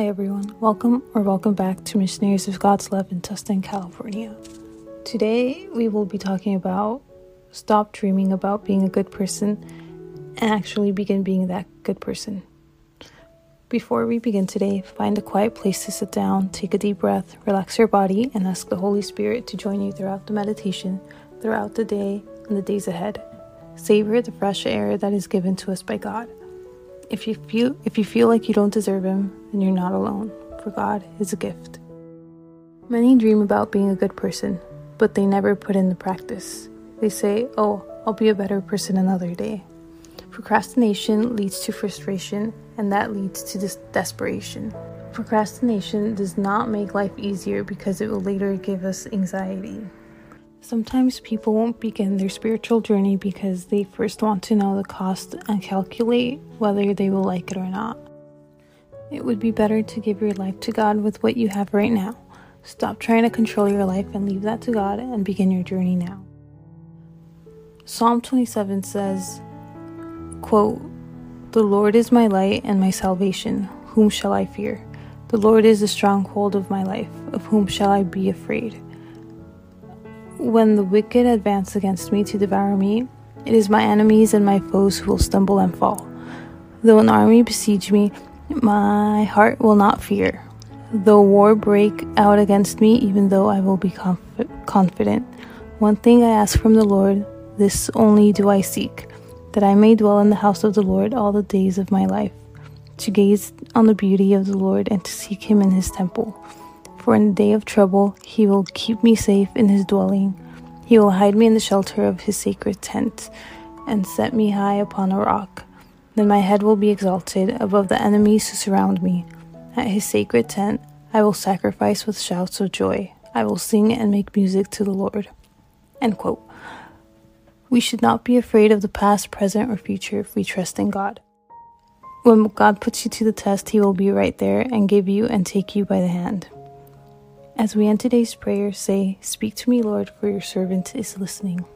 Hi, everyone. Welcome or welcome back to Missionaries of God's Love in Tustin, California. Today, we will be talking about stop dreaming about being a good person and actually begin being that good person. Before we begin today, find a quiet place to sit down, take a deep breath, relax your body, and ask the Holy Spirit to join you throughout the meditation, throughout the day, and the days ahead. Savor the fresh air that is given to us by God. If you feel if you feel like you don't deserve him, then you're not alone, for God is a gift. Many dream about being a good person, but they never put in the practice. They say, "Oh, I'll be a better person another day." Procrastination leads to frustration, and that leads to this desperation. Procrastination does not make life easier because it will later give us anxiety. Sometimes people won't begin their spiritual journey because they first want to know the cost and calculate whether they will like it or not. It would be better to give your life to God with what you have right now. Stop trying to control your life and leave that to God and begin your journey now. Psalm 27 says, quote, The Lord is my light and my salvation. Whom shall I fear? The Lord is the stronghold of my life. Of whom shall I be afraid? When the wicked advance against me to devour me, it is my enemies and my foes who will stumble and fall. Though an army besiege me, my heart will not fear. Though war break out against me, even though I will be conf- confident. One thing I ask from the Lord, this only do I seek, that I may dwell in the house of the Lord all the days of my life, to gaze on the beauty of the Lord and to seek him in his temple. For in the day of trouble, he will keep me safe in his dwelling. He will hide me in the shelter of his sacred tent and set me high upon a rock. Then my head will be exalted above the enemies who surround me. At his sacred tent, I will sacrifice with shouts of joy. I will sing and make music to the Lord. End quote. We should not be afraid of the past, present, or future if we trust in God. When God puts you to the test, He will be right there and give you and take you by the hand. As we end today's prayer, say, Speak to me, Lord, for your servant is listening.